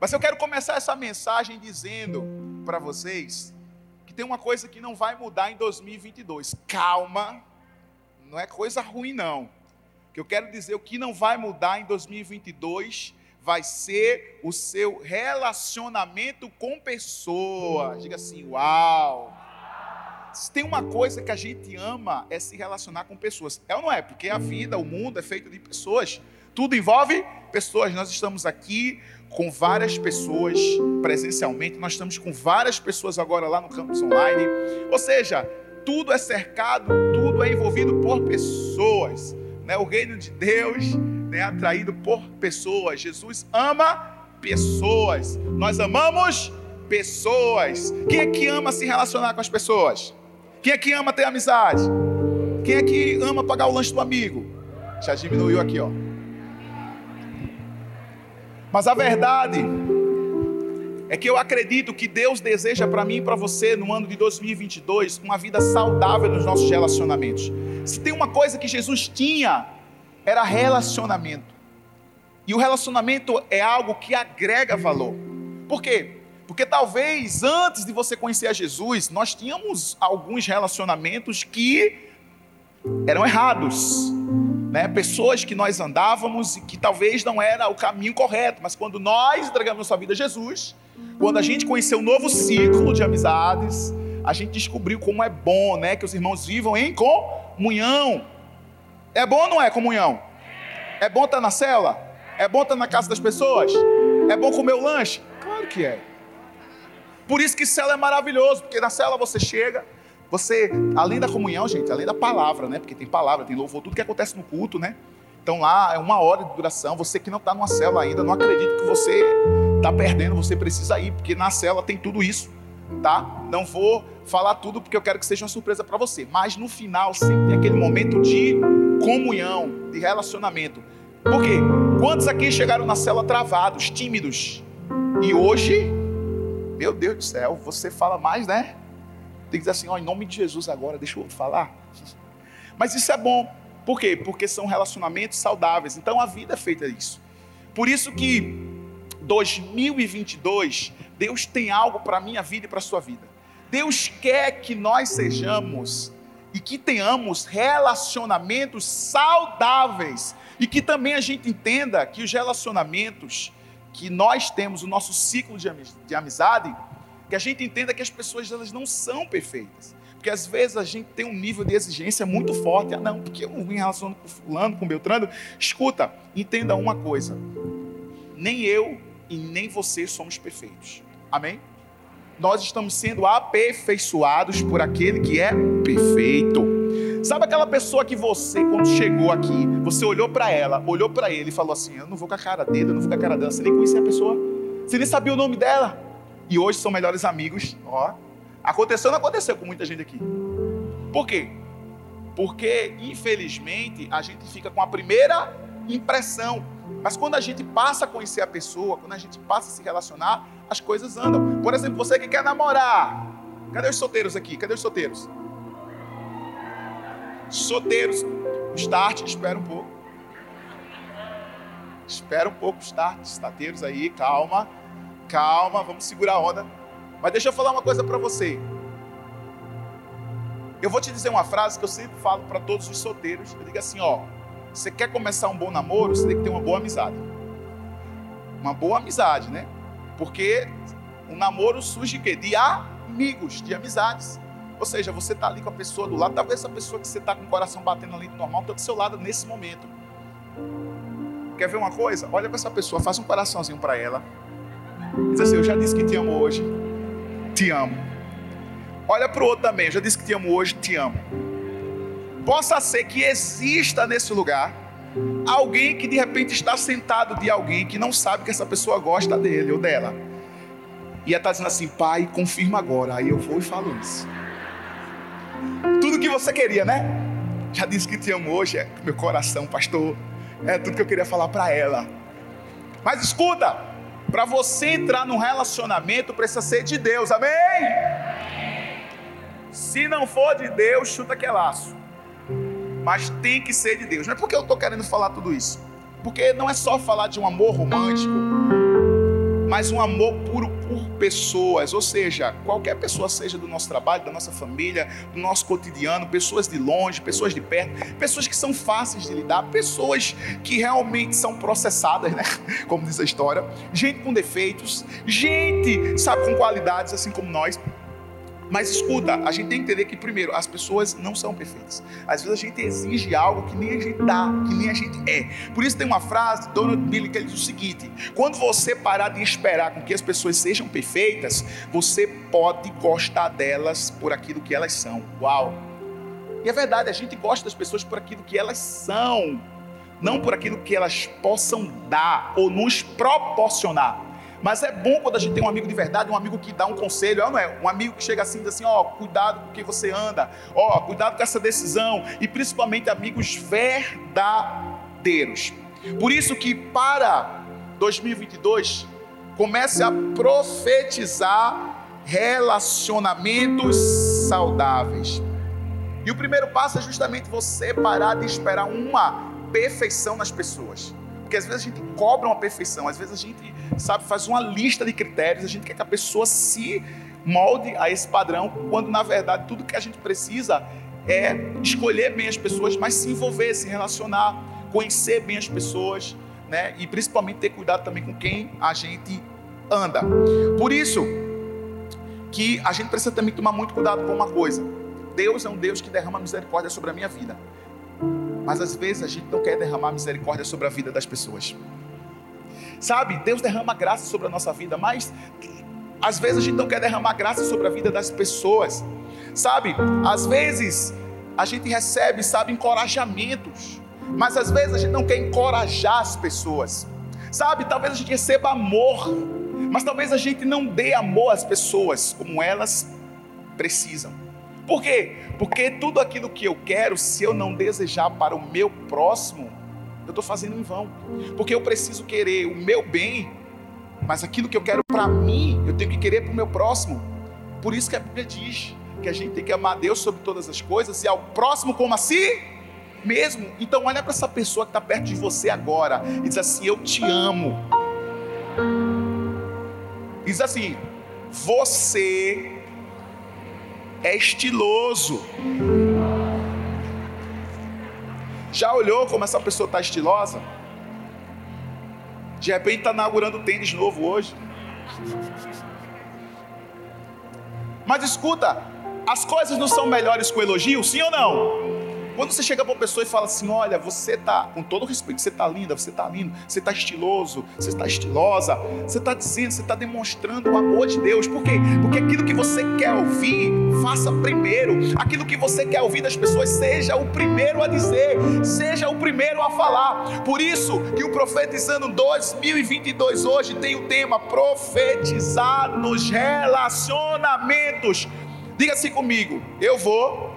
Mas eu quero começar essa mensagem dizendo para vocês que tem uma coisa que não vai mudar em 2022. Calma, não é coisa ruim não. Que eu quero dizer o que não vai mudar em 2022 vai ser o seu relacionamento com pessoas. Diga assim, uau. Se tem uma coisa que a gente ama é se relacionar com pessoas. É ou não é? Porque a vida, o mundo é feito de pessoas. Tudo envolve pessoas. Nós estamos aqui com várias pessoas presencialmente, nós estamos com várias pessoas agora lá no campus online. Ou seja, tudo é cercado, tudo é envolvido por pessoas. Né? O reino de Deus né, é atraído por pessoas. Jesus ama pessoas. Nós amamos pessoas. Quem é que ama se relacionar com as pessoas? Quem é que ama ter amizade? Quem é que ama pagar o lanche do amigo? Já diminuiu aqui, ó. Mas a verdade é que eu acredito que Deus deseja para mim e para você no ano de 2022 uma vida saudável nos nossos relacionamentos. Se tem uma coisa que Jesus tinha, era relacionamento. E o relacionamento é algo que agrega valor. Por quê? Porque talvez antes de você conhecer a Jesus, nós tínhamos alguns relacionamentos que eram errados né, pessoas que nós andávamos e que talvez não era o caminho correto, mas quando nós entregamos nossa vida a Jesus, quando a gente conheceu um novo ciclo de amizades, a gente descobriu como é bom, né, que os irmãos vivam em comunhão. É bom ou não é comunhão? É bom estar na cela? É bom estar na casa das pessoas? É bom comer o lanche? Claro que é. Por isso que cela é maravilhoso, porque na cela você chega, você, além da comunhão, gente, além da palavra, né? Porque tem palavra, tem louvor, tudo que acontece no culto, né? Então lá é uma hora de duração. Você que não está numa célula ainda, não acredito que você está perdendo, você precisa ir, porque na célula tem tudo isso, tá? Não vou falar tudo porque eu quero que seja uma surpresa para você. Mas no final sempre tem aquele momento de comunhão, de relacionamento. Por quê? Quantos aqui chegaram na célula travados, tímidos? E hoje, meu Deus do céu, você fala mais, né? Tem que dizer assim, ó, em nome de Jesus agora, deixa eu falar. Mas isso é bom. Por quê? Porque são relacionamentos saudáveis. Então a vida é feita disso. Por isso que 2022, Deus tem algo para a minha vida e para a sua vida. Deus quer que nós sejamos e que tenhamos relacionamentos saudáveis e que também a gente entenda que os relacionamentos que nós temos, o nosso ciclo de amizade, que a gente entenda que as pessoas elas não são perfeitas. Porque às vezes a gente tem um nível de exigência muito forte. Ah, não, porque eu me relaciono com fulano, com Beltrano. Escuta, entenda uma coisa. Nem eu e nem você somos perfeitos. Amém? Nós estamos sendo aperfeiçoados por aquele que é perfeito. Sabe aquela pessoa que você, quando chegou aqui, você olhou para ela, olhou para ele e falou assim: Eu não vou com a cara dele, eu não vou com a cara dela. Você nem conhecia a pessoa, você nem sabia o nome dela e hoje são melhores amigos. Ó, aconteceu, não aconteceu com muita gente aqui. Por quê? Porque, infelizmente, a gente fica com a primeira impressão. Mas quando a gente passa a conhecer a pessoa, quando a gente passa a se relacionar, as coisas andam. Por exemplo, você que quer namorar. Cadê os solteiros aqui? Cadê os solteiros? Solteiros. Start, espera um pouco. Espera um pouco, start, estateiros aí, calma. Calma, vamos segurar a onda. Mas deixa eu falar uma coisa para você. Eu vou te dizer uma frase que eu sempre falo para todos os solteiros. Eu digo assim, ó, você quer começar um bom namoro, você tem que ter uma boa amizade. Uma boa amizade, né? Porque um namoro surge de, de amigos, de amizades. Ou seja, você está ali com a pessoa do lado, talvez essa pessoa que você está com o coração batendo ali normal está do seu lado nesse momento. Quer ver uma coisa? Olha para essa pessoa, faz um coraçãozinho para ela. Diz assim: Eu já disse que te amo hoje, te amo. Olha para o outro também: Eu já disse que te amo hoje, te amo. Possa ser que exista nesse lugar alguém que de repente está sentado de alguém que não sabe que essa pessoa gosta dele ou dela. E está dizendo assim: Pai, confirma agora. Aí eu vou e falo isso. Tudo que você queria, né? Já disse que te amo hoje, é meu coração, pastor. É tudo que eu queria falar para ela. Mas escuta, para você entrar num relacionamento, precisa ser de Deus, amém? Se não for de Deus, chuta que é laço. Mas tem que ser de Deus. Não é porque eu estou querendo falar tudo isso. Porque não é só falar de um amor romântico, mas um amor puro por pessoas, ou seja, qualquer pessoa seja do nosso trabalho, da nossa família, do nosso cotidiano, pessoas de longe, pessoas de perto, pessoas que são fáceis de lidar, pessoas que realmente são processadas, né? Como diz a história, gente com defeitos, gente, sabe, com qualidades assim como nós. Mas escuta, a gente tem que entender que, primeiro, as pessoas não são perfeitas. Às vezes a gente exige algo que nem a gente dá, que nem a gente é. Por isso tem uma frase de Donald Billy que diz o seguinte: quando você parar de esperar com que as pessoas sejam perfeitas, você pode gostar delas por aquilo que elas são. Uau! E é verdade, a gente gosta das pessoas por aquilo que elas são, não por aquilo que elas possam dar ou nos proporcionar. Mas é bom quando a gente tem um amigo de verdade, um amigo que dá um conselho, não é? Um amigo que chega assim e diz assim: ó, oh, cuidado com o que você anda, ó, oh, cuidado com essa decisão, e principalmente amigos verdadeiros. Por isso que para 2022 comece a profetizar relacionamentos saudáveis. E o primeiro passo é justamente você parar de esperar uma perfeição nas pessoas. Porque às vezes a gente cobra uma perfeição, às vezes a gente, sabe, faz uma lista de critérios, a gente quer que a pessoa se molde a esse padrão, quando na verdade tudo que a gente precisa é escolher bem as pessoas, mas se envolver, se relacionar, conhecer bem as pessoas, né? E principalmente ter cuidado também com quem a gente anda. Por isso que a gente precisa também tomar muito cuidado com uma coisa. Deus é um Deus que derrama misericórdia sobre a minha vida. Mas às vezes a gente não quer derramar misericórdia sobre a vida das pessoas. Sabe, Deus derrama graça sobre a nossa vida, mas às vezes a gente não quer derramar graça sobre a vida das pessoas. Sabe, às vezes a gente recebe, sabe, encorajamentos, mas às vezes a gente não quer encorajar as pessoas. Sabe, talvez a gente receba amor, mas talvez a gente não dê amor às pessoas como elas precisam. Por quê? Porque tudo aquilo que eu quero, se eu não desejar para o meu próximo, eu estou fazendo em vão. Porque eu preciso querer o meu bem, mas aquilo que eu quero para mim, eu tenho que querer para o meu próximo. Por isso que a Bíblia diz que a gente tem que amar Deus sobre todas as coisas e ao próximo como a si mesmo. Então olha para essa pessoa que está perto de você agora e diz assim: Eu te amo. Diz assim: Você é estiloso. Já olhou como essa pessoa está estilosa? De repente está inaugurando tênis novo hoje. Mas escuta, as coisas não são melhores com elogio, sim ou não? Quando você chega para uma pessoa e fala assim: Olha, você está, com todo respeito, você está linda, você está lindo, você está estiloso, você está estilosa, você está dizendo, você está demonstrando o amor de Deus. Por quê? Porque aquilo que você quer ouvir, faça primeiro. Aquilo que você quer ouvir das pessoas, seja o primeiro a dizer, seja o primeiro a falar. Por isso que o Profetizando 2022 hoje tem o tema profetizar nos relacionamentos. Diga assim comigo: eu vou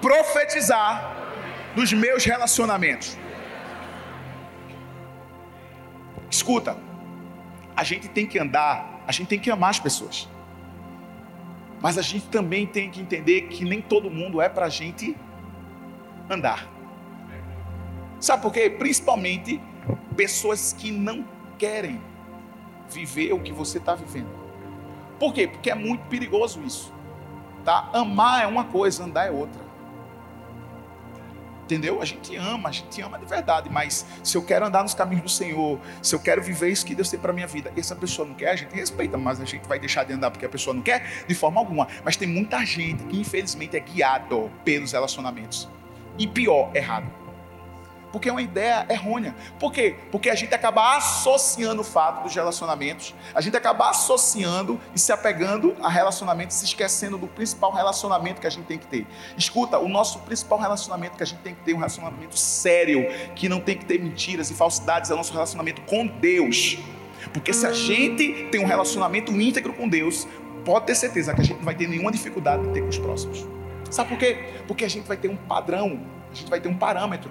profetizar dos meus relacionamentos. Escuta, a gente tem que andar, a gente tem que amar as pessoas. Mas a gente também tem que entender que nem todo mundo é para a gente andar. Sabe por quê? Principalmente pessoas que não querem viver o que você está vivendo. Por quê? Porque é muito perigoso isso. Tá? Amar é uma coisa, andar é outra. Entendeu? A gente ama, a gente ama de verdade, mas se eu quero andar nos caminhos do Senhor, se eu quero viver isso que Deus tem para minha vida, e essa pessoa não quer, a gente respeita, mas a gente vai deixar de andar porque a pessoa não quer, de forma alguma. Mas tem muita gente que infelizmente é guiado pelos relacionamentos. E pior, errado porque é uma ideia errônea. Por quê? Porque a gente acaba associando o fato dos relacionamentos, a gente acaba associando e se apegando a relacionamentos, se esquecendo do principal relacionamento que a gente tem que ter. Escuta, o nosso principal relacionamento que a gente tem que ter é um relacionamento sério, que não tem que ter mentiras e falsidades, é o nosso relacionamento com Deus. Porque se a gente tem um relacionamento íntegro com Deus, pode ter certeza que a gente não vai ter nenhuma dificuldade de ter com os próximos. Sabe por quê? Porque a gente vai ter um padrão, a gente vai ter um parâmetro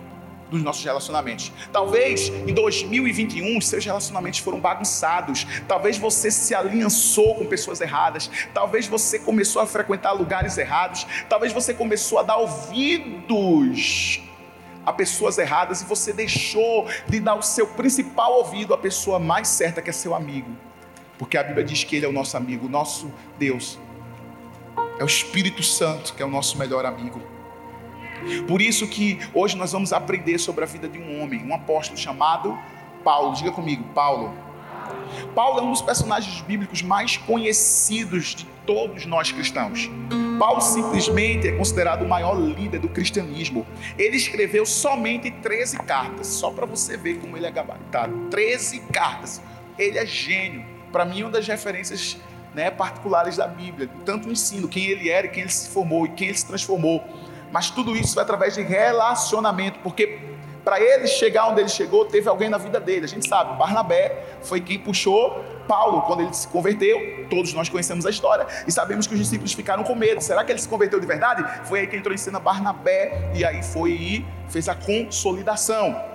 dos nossos relacionamentos. Talvez em 2021 seus relacionamentos foram bagunçados. Talvez você se aliançou com pessoas erradas. Talvez você começou a frequentar lugares errados. Talvez você começou a dar ouvidos a pessoas erradas e você deixou de dar o seu principal ouvido à pessoa mais certa que é seu amigo. Porque a Bíblia diz que Ele é o nosso amigo, nosso Deus. É o Espírito Santo que é o nosso melhor amigo. Por isso que hoje nós vamos aprender sobre a vida de um homem, um apóstolo chamado Paulo. Diga comigo, Paulo. Paulo é um dos personagens bíblicos mais conhecidos de todos nós cristãos. Paulo simplesmente é considerado o maior líder do cristianismo. Ele escreveu somente 13 cartas, só para você ver como ele é gabaritado. 13 cartas. Ele é gênio. Para mim, uma das referências né, particulares da Bíblia, tanto o ensino, quem ele era, quem ele se formou e quem ele se transformou. Mas tudo isso foi através de relacionamento, porque para ele chegar onde ele chegou, teve alguém na vida dele. A gente sabe, Barnabé foi quem puxou Paulo quando ele se converteu. Todos nós conhecemos a história e sabemos que os discípulos ficaram com medo. Será que ele se converteu de verdade? Foi aí que entrou em cena Barnabé e aí foi e fez a consolidação.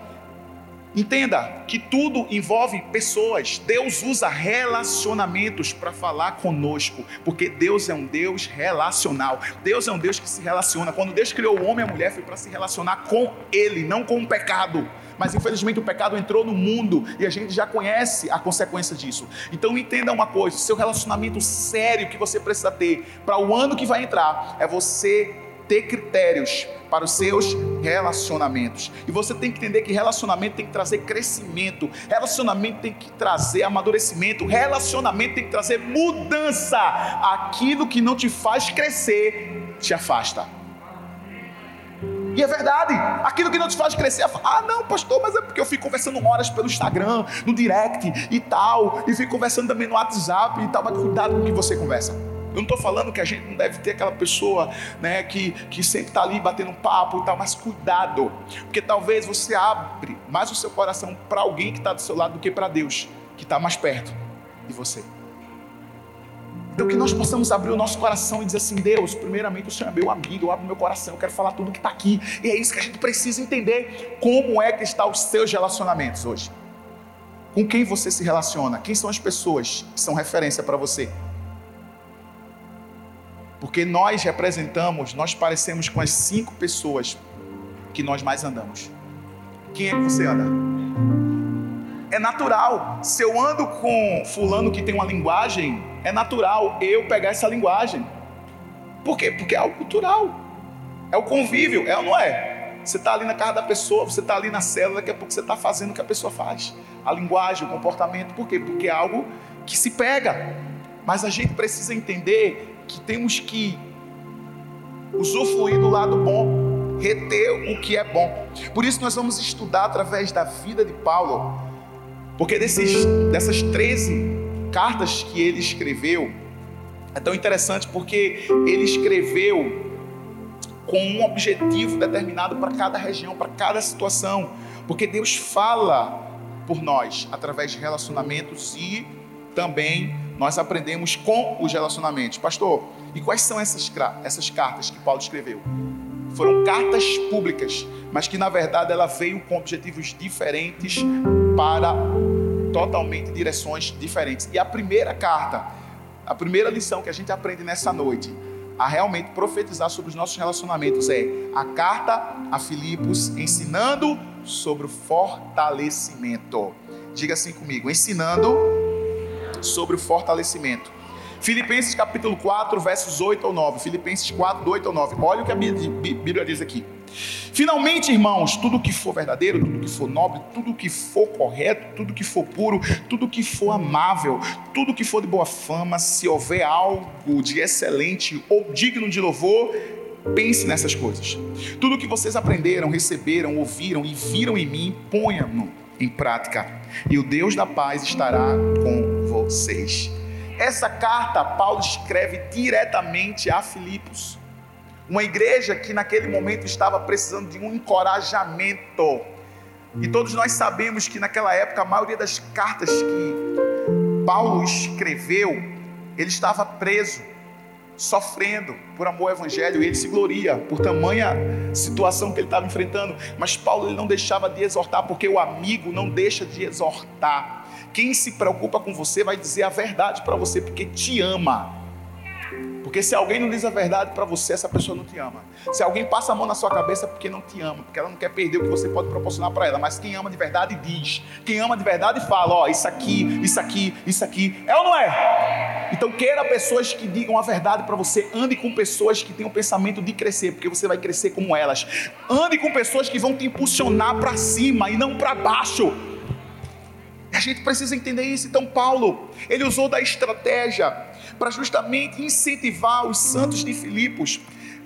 Entenda que tudo envolve pessoas. Deus usa relacionamentos para falar conosco, porque Deus é um Deus relacional. Deus é um Deus que se relaciona. Quando Deus criou o homem e a mulher, foi para se relacionar com Ele, não com o pecado. Mas infelizmente o pecado entrou no mundo e a gente já conhece a consequência disso. Então entenda uma coisa: seu relacionamento sério que você precisa ter para o ano que vai entrar é você ter critérios para os seus relacionamentos. E você tem que entender que relacionamento tem que trazer crescimento, relacionamento tem que trazer amadurecimento, relacionamento tem que trazer mudança. Aquilo que não te faz crescer te afasta. E é verdade, aquilo que não te faz crescer, ah, não, pastor, mas é porque eu fico conversando horas pelo Instagram, no direct e tal, e fico conversando também no WhatsApp e tal, mas cuidado com o que você conversa. Eu não estou falando que a gente não deve ter aquela pessoa né, que, que sempre está ali batendo papo e tal, mas cuidado, porque talvez você abre mais o seu coração para alguém que está do seu lado do que para Deus, que está mais perto de você. Então que nós possamos abrir o nosso coração e dizer assim, Deus, primeiramente o Senhor é meu amigo, eu abro meu coração, eu quero falar tudo que está aqui. E é isso que a gente precisa entender. Como é que estão os seus relacionamentos hoje? Com quem você se relaciona? Quem são as pessoas que são referência para você? Porque nós representamos, nós parecemos com as cinco pessoas que nós mais andamos. Quem é que você anda? É natural. Se eu ando com fulano que tem uma linguagem, é natural eu pegar essa linguagem. Por quê? Porque é algo cultural. É o convívio, é ou não é? Você está ali na casa da pessoa, você está ali na célula, daqui a pouco você está fazendo o que a pessoa faz. A linguagem, o comportamento, por quê? Porque é algo que se pega. Mas a gente precisa entender que temos que usufruir do lado bom, reter o que é bom. Por isso nós vamos estudar através da vida de Paulo, porque desses, dessas 13 cartas que ele escreveu, é tão interessante porque ele escreveu com um objetivo determinado para cada região, para cada situação, porque Deus fala por nós através de relacionamentos e também nós aprendemos com os relacionamentos. Pastor, e quais são essas, essas cartas que Paulo escreveu? Foram cartas públicas, mas que na verdade ela veio com objetivos diferentes para totalmente direções diferentes. E a primeira carta, a primeira lição que a gente aprende nessa noite, a realmente profetizar sobre os nossos relacionamentos é a carta a Filipos ensinando sobre o fortalecimento. Diga assim comigo, ensinando sobre o fortalecimento. Filipenses capítulo 4, versos 8 ao 9. Filipenses 4, do 8 ao 9. Olha o que a Bíblia diz aqui. Finalmente, irmãos, tudo que for verdadeiro, tudo que for nobre, tudo que for correto, tudo que for puro, tudo que for amável, tudo que for de boa fama, se houver algo de excelente ou digno de louvor, pense nessas coisas. Tudo que vocês aprenderam, receberam, ouviram e viram em mim, ponham-no em prática, e o Deus da paz estará com vocês. Essa carta Paulo escreve diretamente a Filipos, uma igreja que naquele momento estava precisando de um encorajamento. E todos nós sabemos que naquela época a maioria das cartas que Paulo escreveu, ele estava preso sofrendo por amor ao evangelho, e ele se gloria por tamanha situação que ele estava enfrentando. Mas Paulo ele não deixava de exortar, porque o amigo não deixa de exortar. Quem se preocupa com você vai dizer a verdade para você, porque te ama. Porque se alguém não diz a verdade para você, essa pessoa não te ama. Se alguém passa a mão na sua cabeça, é porque não te ama, porque ela não quer perder o que você pode proporcionar para ela. Mas quem ama de verdade diz. Quem ama de verdade fala: ó, isso aqui, isso aqui, isso aqui. É ou não é? Então queira pessoas que digam a verdade para você. Ande com pessoas que tenham o pensamento de crescer, porque você vai crescer como elas. Ande com pessoas que vão te impulsionar para cima e não para baixo. A gente precisa entender isso. Então, Paulo, ele usou da estratégia para justamente incentivar os santos de Filipos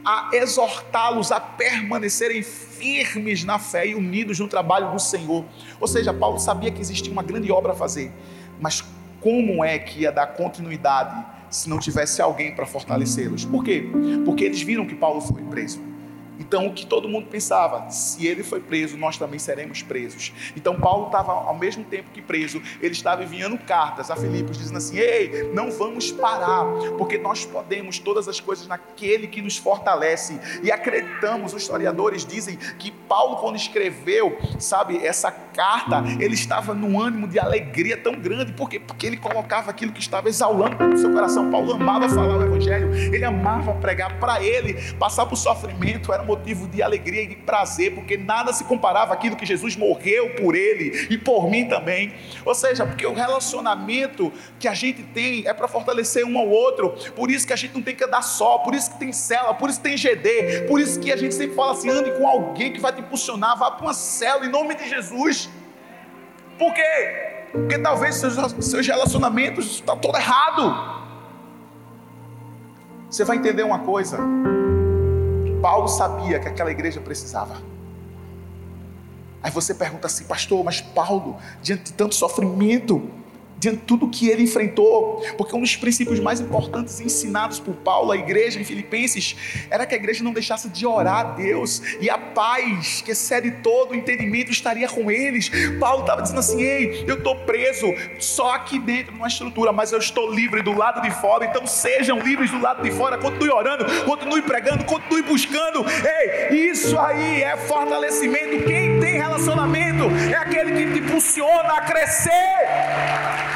a exortá-los a permanecerem firmes na fé e unidos no trabalho do Senhor. Ou seja, Paulo sabia que existia uma grande obra a fazer, mas como é que ia dar continuidade se não tivesse alguém para fortalecê-los? Por quê? Porque eles viram que Paulo foi preso. Então, o que todo mundo pensava, se ele foi preso, nós também seremos presos. Então, Paulo estava, ao mesmo tempo que preso, ele estava enviando cartas a Filipos, dizendo assim: Ei, não vamos parar, porque nós podemos todas as coisas naquele que nos fortalece. E acreditamos, os historiadores dizem que Paulo, quando escreveu, sabe, essa carta, ele estava num ânimo de alegria tão grande, por quê? Porque ele colocava aquilo que estava exalando no seu coração. Paulo amava falar o Evangelho, ele amava pregar para ele, passar por sofrimento, era motivo de alegria e de prazer, porque nada se comparava àquilo que Jesus morreu por ele e por mim também. Ou seja, porque o relacionamento que a gente tem é para fortalecer um ao outro, por isso que a gente não tem que andar só, por isso que tem cela, por isso que tem GD, por isso que a gente sempre fala assim: ande com alguém que vai te impulsionar, vá para uma cela em nome de Jesus. Por quê? Porque talvez seus, seus relacionamentos estão todo errado. Você vai entender uma coisa. Paulo sabia que aquela igreja precisava. Aí você pergunta assim, pastor, mas Paulo, diante de tanto sofrimento, de tudo que ele enfrentou, porque um dos princípios mais importantes ensinados por Paulo à igreja em Filipenses era que a igreja não deixasse de orar a Deus e a paz que excede todo o entendimento estaria com eles. Paulo estava dizendo assim: Ei, eu estou preso só aqui dentro numa estrutura, mas eu estou livre do lado de fora, então sejam livres do lado de fora. Continue orando, continue pregando, continue buscando. Ei, isso aí é fortalecimento. Quem tem relacionamento é aquele que te impulsiona a crescer.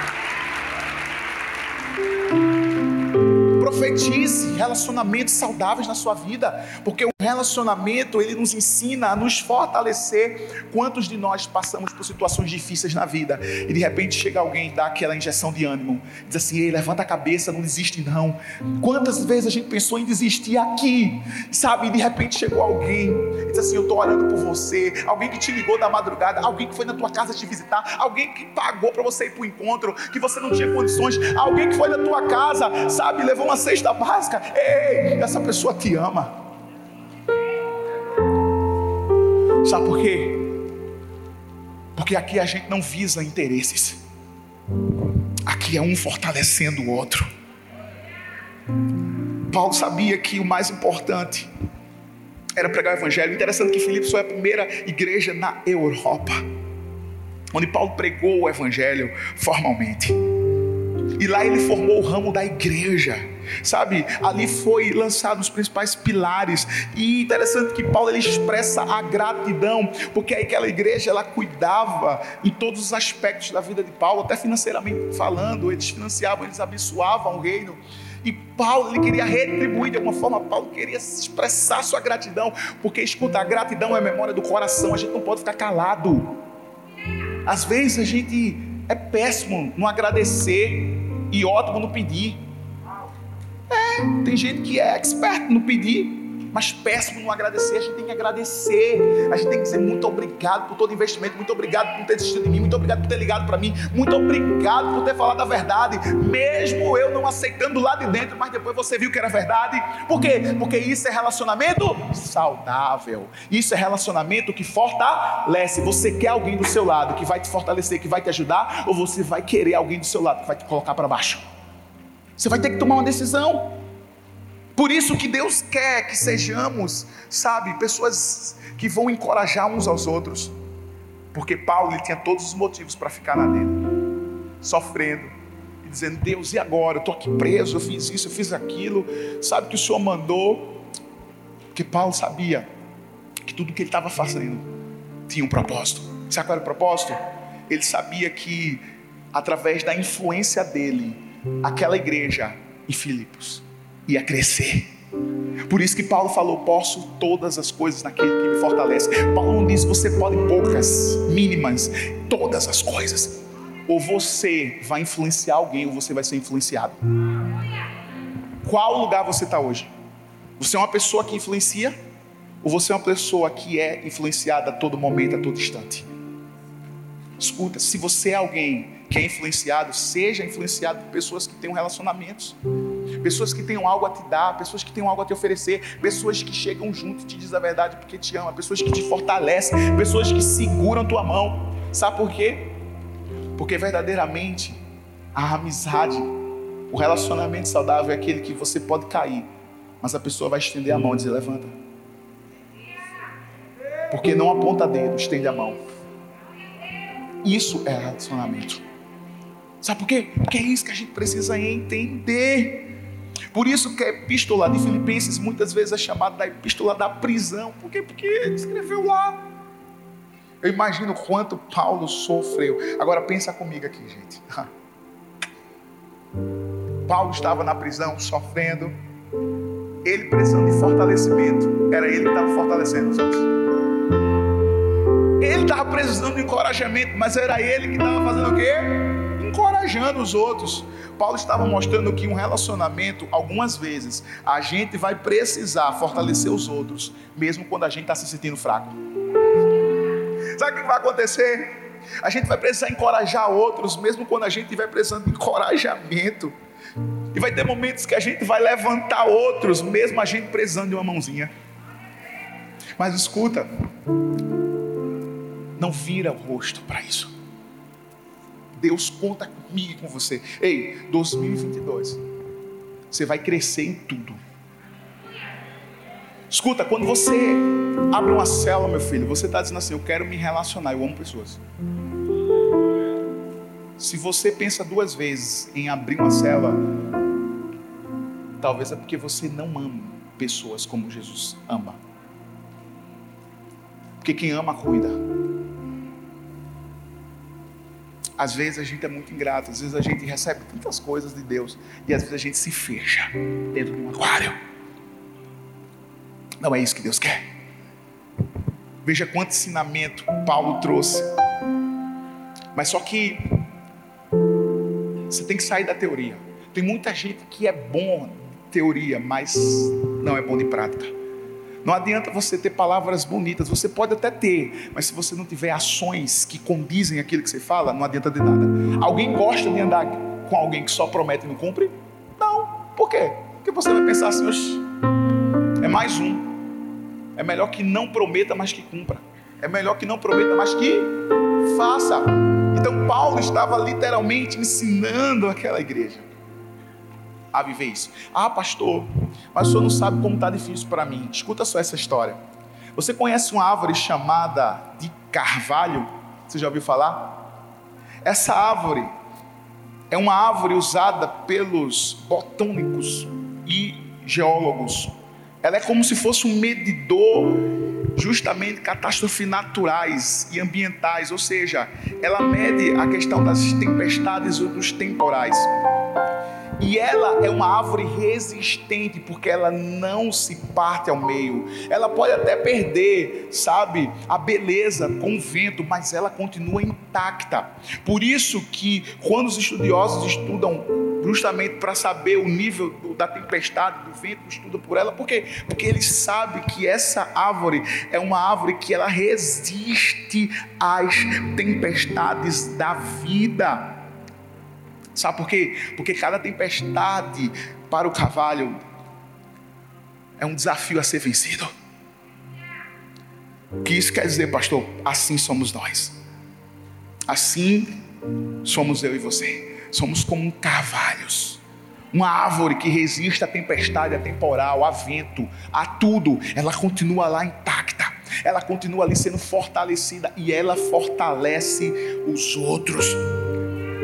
Profetize relacionamentos saudáveis na sua vida, porque o relacionamento ele nos ensina a nos fortalecer. Quantos de nós passamos por situações difíceis na vida e de repente chega alguém e dá aquela injeção de ânimo, diz assim: Ei, levanta a cabeça, não desiste não. Quantas vezes a gente pensou em desistir aqui, sabe? E de repente chegou alguém e diz assim: Eu estou orando por você. Alguém que te ligou da madrugada, alguém que foi na tua casa te visitar, alguém que pagou para você ir para o encontro, que você não tinha condições, alguém que foi na tua casa, sabe? Levou uma cesta básica. Ei, essa pessoa te ama. Sabe por quê? Porque aqui a gente não visa interesses. Aqui é um fortalecendo o outro. Paulo sabia que o mais importante era pregar o evangelho. Interessante que Filipe foi a primeira igreja na Europa onde Paulo pregou o evangelho formalmente. E lá ele formou o ramo da igreja. Sabe, ali foi lançado os principais pilares. E interessante que Paulo ele expressa a gratidão, porque aquela igreja ela cuidava em todos os aspectos da vida de Paulo, até financeiramente falando, eles financiavam, eles abençoavam o reino. E Paulo ele queria retribuir de alguma forma, Paulo queria expressar sua gratidão, porque escuta, a gratidão é a memória do coração, a gente não pode ficar calado. Às vezes a gente é péssimo no agradecer e ótimo no pedir. Tem gente que é expert no pedir, mas péssimo no agradecer. A gente tem que agradecer. A gente tem que dizer muito obrigado por todo investimento, muito obrigado por ter desistido de mim, muito obrigado por ter ligado para mim, muito obrigado por ter falado a verdade, mesmo eu não aceitando lá de dentro, mas depois você viu que era verdade. Por quê? Porque isso é relacionamento saudável. Isso é relacionamento que fortalece. Você quer alguém do seu lado que vai te fortalecer, que vai te ajudar, ou você vai querer alguém do seu lado que vai te colocar para baixo? Você vai ter que tomar uma decisão. Por isso que Deus quer que sejamos, sabe, pessoas que vão encorajar uns aos outros. Porque Paulo ele tinha todos os motivos para ficar na dele, sofrendo e dizendo: Deus, e agora? Eu estou aqui preso, eu fiz isso, eu fiz aquilo. Sabe que o Senhor mandou? Porque Paulo sabia que tudo que ele estava fazendo tinha um propósito. Sabe qual era o propósito? Ele sabia que através da influência dele, aquela igreja em Filipos e a crescer. Por isso que Paulo falou: posso todas as coisas naquele que me fortalece. Paulo diz você pode poucas, mínimas, todas as coisas. Ou você vai influenciar alguém, ou você vai ser influenciado. Qual lugar você está hoje? Você é uma pessoa que influencia? Ou você é uma pessoa que é influenciada a todo momento, a todo instante? Escuta, se você é alguém que é influenciado, seja influenciado por pessoas que tenham relacionamentos, pessoas que tenham algo a te dar, pessoas que tenham algo a te oferecer, pessoas que chegam junto e te dizem a verdade porque te amam, pessoas que te fortalecem, pessoas que seguram tua mão. Sabe por quê? Porque verdadeiramente a amizade, o relacionamento saudável é aquele que você pode cair, mas a pessoa vai estender a mão e dizer: levanta. Porque não aponta dedo, estende a mão. Isso é relacionamento. Sabe por quê? Porque é isso que a gente precisa entender. Por isso que a epístola de Filipenses muitas vezes é chamada da epístola da prisão. Por quê? Porque ele escreveu lá. Eu imagino quanto Paulo sofreu. Agora pensa comigo aqui, gente. Paulo estava na prisão sofrendo. Ele precisando de fortalecimento. Era ele que estava fortalecendo os outros. Ele estava precisando de encorajamento, mas era ele que estava fazendo o quê? Encorajando os outros. Paulo estava mostrando que um relacionamento, algumas vezes, a gente vai precisar fortalecer os outros, mesmo quando a gente está se sentindo fraco. Sabe o que vai acontecer? A gente vai precisar encorajar outros, mesmo quando a gente estiver precisando de encorajamento. E vai ter momentos que a gente vai levantar outros, mesmo a gente precisando de uma mãozinha. Mas escuta, não vira o rosto para isso. Deus conta comigo e com você. Ei, 2022, você vai crescer em tudo. Escuta, quando você abre uma célula, meu filho, você está dizendo assim: Eu quero me relacionar, eu amo pessoas. Se você pensa duas vezes em abrir uma célula, talvez é porque você não ama pessoas como Jesus ama. Porque quem ama, cuida. Às vezes a gente é muito ingrato, às vezes a gente recebe tantas coisas de Deus e às vezes a gente se fecha dentro de um aquário. Não é isso que Deus quer. Veja quanto ensinamento Paulo trouxe. Mas só que você tem que sair da teoria. Tem muita gente que é bom teoria, mas não é bom de prática. Não adianta você ter palavras bonitas, você pode até ter, mas se você não tiver ações que condizem aquilo que você fala, não adianta de nada. Alguém gosta de andar com alguém que só promete e não cumpre? Não. Por quê? Porque você vai pensar assim, é mais um. É melhor que não prometa, mas que cumpra. É melhor que não prometa, mas que faça. Então Paulo estava literalmente ensinando aquela igreja a viver isso. Ah, pastor, mas o senhor não sabe como está difícil para mim. Escuta só essa história. Você conhece uma árvore chamada de carvalho? Você já ouviu falar? Essa árvore é uma árvore usada pelos botânicos e geólogos. Ela é como se fosse um medidor justamente catástrofes naturais e ambientais, ou seja, ela mede a questão das tempestades ou dos temporais. E ela é uma árvore resistente, porque ela não se parte ao meio. Ela pode até perder, sabe, a beleza com o vento, mas ela continua intacta. Por isso que quando os estudiosos estudam justamente para saber o nível da tempestade, do vento, estudam por ela, por quê? Porque eles sabem que essa árvore é uma árvore que ela resiste às tempestades da vida. Sabe por quê? Porque cada tempestade para o cavalo é um desafio a ser vencido. O que isso quer dizer, pastor? Assim somos nós. Assim somos eu e você. Somos como carvalhos. Uma árvore que resiste à tempestade, a temporal, a vento, a tudo. Ela continua lá intacta. Ela continua ali sendo fortalecida e ela fortalece os outros.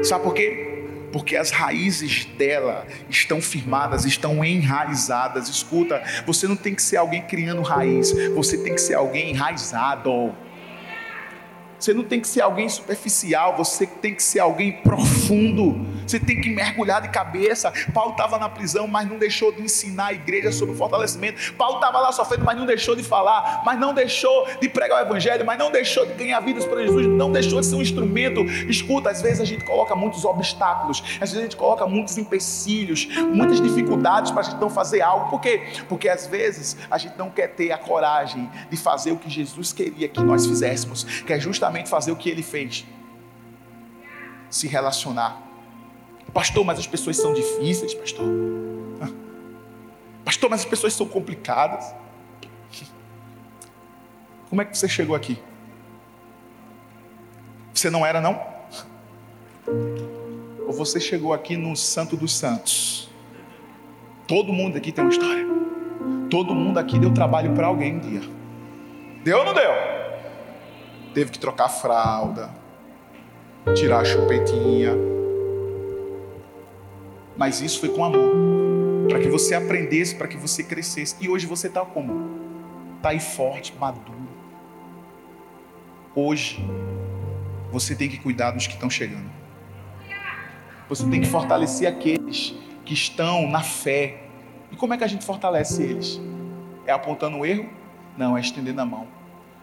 Sabe por quê? Porque as raízes dela estão firmadas, estão enraizadas. Escuta, você não tem que ser alguém criando raiz, você tem que ser alguém enraizado. Você não tem que ser alguém superficial, você tem que ser alguém profundo. Você tem que mergulhar de cabeça. Paulo estava na prisão, mas não deixou de ensinar a igreja sobre o fortalecimento. Paulo estava lá sofrendo, mas não deixou de falar, mas não deixou de pregar o evangelho, mas não deixou de ganhar vidas para Jesus, não deixou de ser um instrumento. Escuta, às vezes a gente coloca muitos obstáculos, às vezes a gente coloca muitos empecilhos, muitas dificuldades para a gente não fazer algo. Por quê? Porque às vezes a gente não quer ter a coragem de fazer o que Jesus queria que nós fizéssemos, que é justamente fazer o que ele fez se relacionar. Pastor, mas as pessoas são difíceis, pastor. Pastor, mas as pessoas são complicadas. Como é que você chegou aqui? Você não era, não? Ou você chegou aqui no Santo dos Santos? Todo mundo aqui tem uma história. Todo mundo aqui deu trabalho para alguém um dia. Deu ou não deu? Teve que trocar fralda, tirar a chupetinha. Mas isso foi com amor. Para que você aprendesse, para que você crescesse. E hoje você está como? Está aí forte, maduro. Hoje, você tem que cuidar dos que estão chegando. Você tem que fortalecer aqueles que estão na fé. E como é que a gente fortalece eles? É apontando o erro? Não, é estendendo a mão.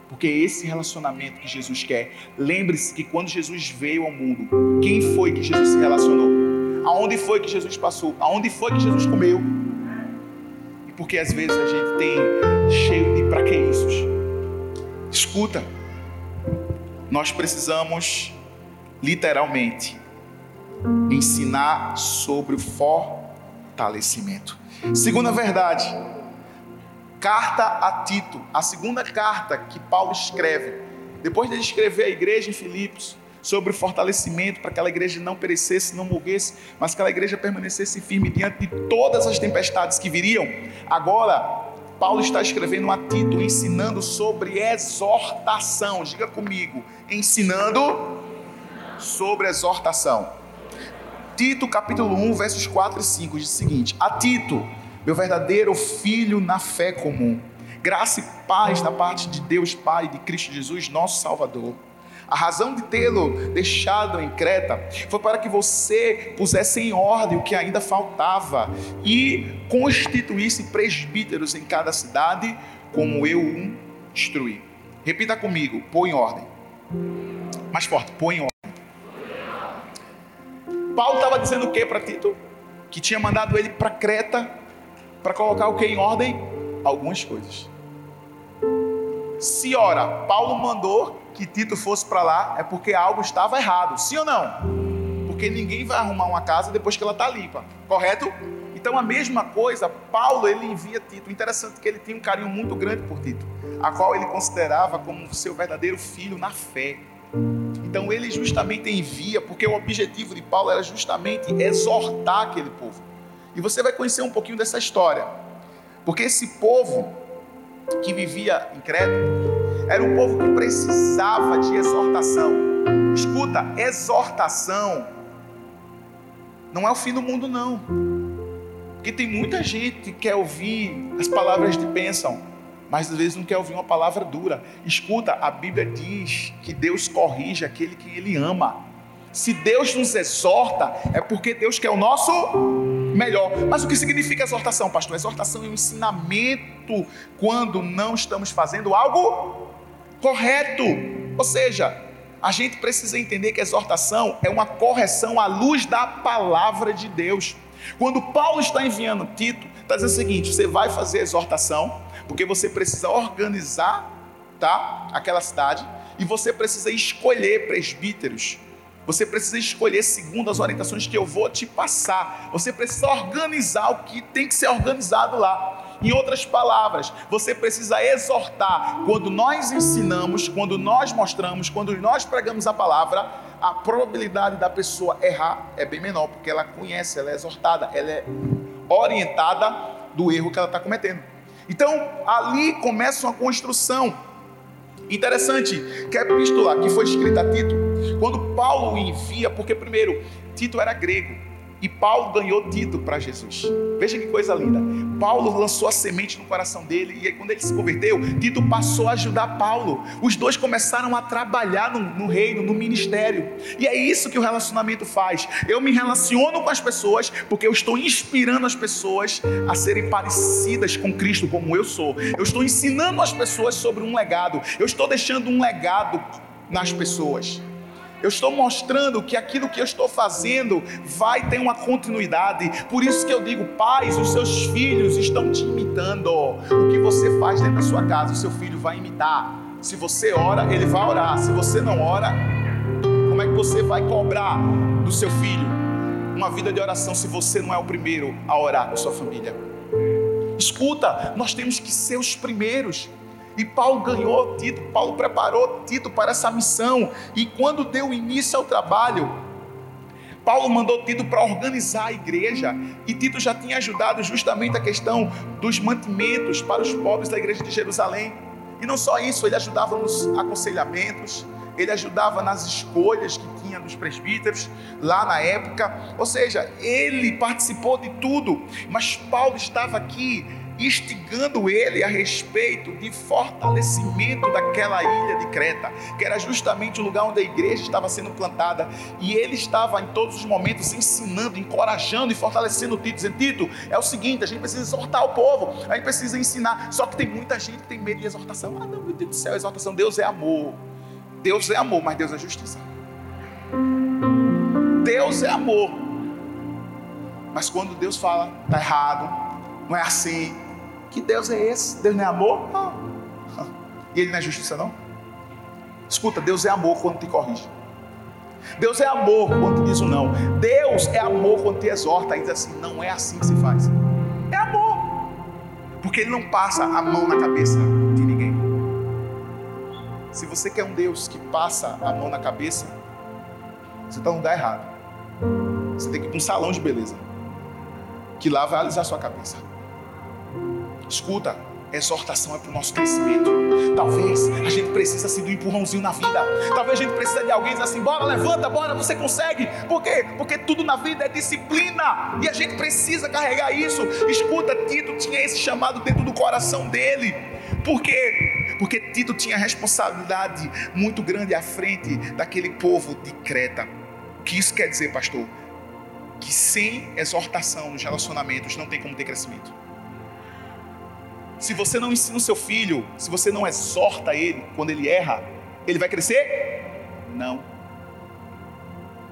Porque é esse relacionamento que Jesus quer. Lembre-se que quando Jesus veio ao mundo, quem foi que Jesus se relacionou? Aonde foi que Jesus passou? Aonde foi que Jesus comeu? E porque às vezes a gente tem cheio de para que isso? Escuta, nós precisamos literalmente ensinar sobre o fortalecimento. Segunda verdade, carta a Tito, a segunda carta que Paulo escreve, depois de escrever a igreja em Filipos, sobre o fortalecimento para que aquela igreja não perecesse, não morresse, mas que aquela igreja permanecesse firme diante de todas as tempestades que viriam. Agora, Paulo está escrevendo a Tito, ensinando sobre exortação. Diga comigo, ensinando sobre exortação. Tito, capítulo 1, versos 4 e 5, diz o seguinte: A Tito, meu verdadeiro filho na fé comum. Graça e paz da parte de Deus Pai e de Cristo Jesus, nosso Salvador. A razão de tê-lo deixado em Creta foi para que você pusesse em ordem o que ainda faltava e constituísse presbíteros em cada cidade, como eu um instruí. Repita comigo: põe em ordem. Mais forte, põe em ordem. Paulo estava dizendo o que para Tito? Que tinha mandado ele para Creta para colocar o que em ordem? Algumas coisas. Se ora, Paulo mandou que Tito fosse para lá, é porque algo estava errado, sim ou não? Porque ninguém vai arrumar uma casa depois que ela está limpa, correto? Então a mesma coisa, Paulo ele envia Tito. Interessante que ele tinha um carinho muito grande por Tito, a qual ele considerava como seu verdadeiro filho na fé. Então ele justamente envia, porque o objetivo de Paulo era justamente exortar aquele povo. E você vai conhecer um pouquinho dessa história. Porque esse povo que vivia Creta era um povo que precisava de exortação. Escuta, exortação não é o fim do mundo, não. Porque tem muita gente que quer ouvir as palavras de bênção, mas às vezes não quer ouvir uma palavra dura. Escuta, a Bíblia diz que Deus corrige aquele que Ele ama. Se Deus nos exorta, é porque Deus quer o nosso melhor. Mas o que significa exortação, pastor? Exortação é um ensinamento quando não estamos fazendo algo correto. Ou seja, a gente precisa entender que exortação é uma correção à luz da palavra de Deus. Quando Paulo está enviando Tito, está dizendo o seguinte: você vai fazer exortação, porque você precisa organizar tá, aquela cidade e você precisa escolher presbíteros você precisa escolher segundo as orientações que eu vou te passar. Você precisa organizar o que tem que ser organizado lá. Em outras palavras, você precisa exortar. Quando nós ensinamos, quando nós mostramos, quando nós pregamos a palavra, a probabilidade da pessoa errar é bem menor, porque ela conhece, ela é exortada, ela é orientada do erro que ela está cometendo. Então, ali começa uma construção. Interessante que a epístola que foi escrita a Tito quando Paulo envia, porque primeiro, Tito era grego, E Paulo ganhou Tito para Jesus. Veja que coisa linda. Paulo lançou a semente no coração dele, e aí, quando ele se converteu, Tito passou a ajudar Paulo. Os dois começaram a trabalhar no, no reino, no ministério. E é isso que o relacionamento faz. Eu me relaciono com as pessoas porque eu estou inspirando as pessoas a serem parecidas com Cristo, como eu sou. Eu estou ensinando as pessoas sobre um legado. Eu estou deixando um legado nas pessoas. Eu estou mostrando que aquilo que eu estou fazendo vai ter uma continuidade. Por isso que eu digo, pais, os seus filhos estão te imitando. O que você faz dentro da sua casa, o seu filho vai imitar. Se você ora, ele vai orar. Se você não ora, como é que você vai cobrar do seu filho uma vida de oração se você não é o primeiro a orar com sua família? Escuta, nós temos que ser os primeiros. E Paulo ganhou Tito, Paulo preparou Tito para essa missão. E quando deu início ao trabalho, Paulo mandou Tito para organizar a igreja. E Tito já tinha ajudado justamente a questão dos mantimentos para os pobres da igreja de Jerusalém. E não só isso, ele ajudava nos aconselhamentos, ele ajudava nas escolhas que tinha dos presbíteros lá na época. Ou seja, ele participou de tudo. Mas Paulo estava aqui instigando ele a respeito de fortalecimento daquela ilha de Creta, que era justamente o lugar onde a igreja estava sendo plantada, e ele estava em todos os momentos ensinando, encorajando e fortalecendo Tito, dizendo: Tito, é o seguinte, a gente precisa exortar o povo, a gente precisa ensinar. Só que tem muita gente que tem medo de exortação. Ah, não, meu Deus do céu, exortação, Deus é amor. Deus é amor, mas Deus é justiça. Deus é amor. Mas quando Deus fala, está errado, não é assim, que Deus é esse? Deus não é amor? Ah. E Ele não é justiça, não? Escuta, Deus é amor quando te corrige. Deus é amor quando te diz um não. Deus é amor quando te exorta e diz assim: não é assim que se faz. É amor. Porque Ele não passa a mão na cabeça de ninguém. Se você quer um Deus que passa a mão na cabeça, você está no lugar errado. Você tem que ir para um salão de beleza. Que lá vai alisar sua cabeça. Escuta, exortação é para o nosso crescimento. Talvez a gente precisa assim, do empurrãozinho na vida. Talvez a gente precisa de alguém dizer assim: bora, levanta, bora, você consegue. Por quê? Porque tudo na vida é disciplina. E a gente precisa carregar isso. Escuta, Tito tinha esse chamado dentro do coração dele. Por quê? Porque Tito tinha responsabilidade muito grande à frente daquele povo de Creta. O que isso quer dizer, pastor? Que sem exortação nos relacionamentos não tem como ter crescimento. Se você não ensina o seu filho, se você não exorta ele quando ele erra, ele vai crescer? Não.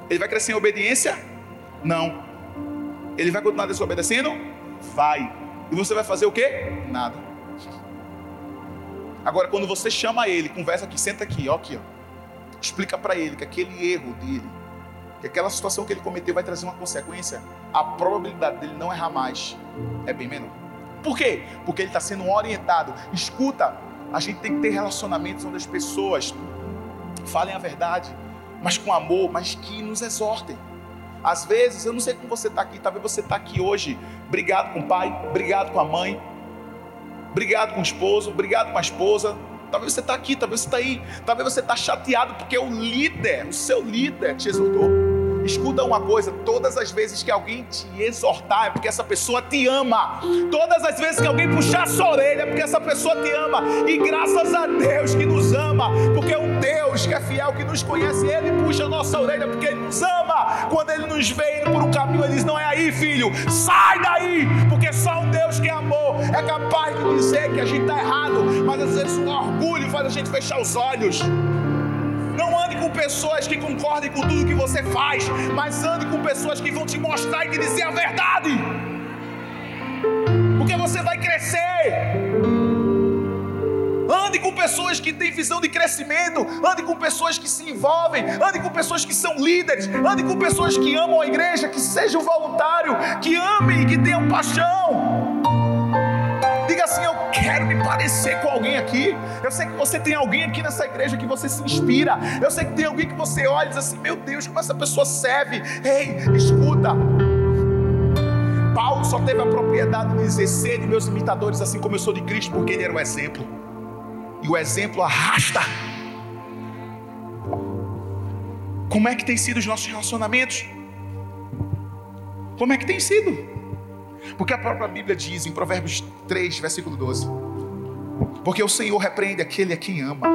Ele vai crescer em obediência? Não. Ele vai continuar desobedecendo? Vai. E você vai fazer o quê? Nada. Agora, quando você chama ele, conversa aqui, senta aqui, ó, aqui, ó. Explica para ele que aquele erro dele, que aquela situação que ele cometeu vai trazer uma consequência, a probabilidade dele não errar mais é bem menor. Por quê? Porque ele está sendo orientado. Escuta, a gente tem que ter relacionamentos onde as pessoas falem a verdade, mas com amor, mas que nos exortem. Às vezes, eu não sei como você está aqui, talvez você está aqui hoje, brigado com o pai, brigado com a mãe, brigado com o esposo, brigado com a esposa. Talvez você está aqui, talvez você está aí, talvez você está chateado porque o líder, o seu líder te exortou. Escuta uma coisa: todas as vezes que alguém te exortar, é porque essa pessoa te ama. Todas as vezes que alguém puxar a sua orelha, é porque essa pessoa te ama. E graças a Deus que nos ama, porque é um Deus que é fiel, que nos conhece, Ele puxa a nossa orelha, porque Ele nos ama. Quando Ele nos vê por um caminho, Ele diz: Não é aí, filho, sai daí, porque só um Deus que amou é capaz de dizer que a gente está errado, mas às vezes o orgulho faz a gente fechar os olhos. Não ande com pessoas que concordem com tudo que você faz, mas ande com pessoas que vão te mostrar e te dizer a verdade. Porque você vai crescer. Ande com pessoas que têm visão de crescimento, ande com pessoas que se envolvem, ande com pessoas que são líderes, ande com pessoas que amam a igreja, que sejam voluntário, que amem, que tenham paixão. Diga assim: Eu quero me parecer com alguém aqui. Eu sei que você tem alguém aqui nessa igreja que você se inspira. Eu sei que tem alguém que você olha e diz assim: Meu Deus, como essa pessoa serve. Ei, escuta. Paulo só teve a propriedade de dizer: Sede meus imitadores, assim como eu sou de Cristo, porque ele era o exemplo. E o exemplo arrasta. Como é que tem sido os nossos relacionamentos? Como é que tem sido? Porque a própria Bíblia diz em Provérbios 3, versículo 12: Porque o Senhor repreende aquele a quem ama,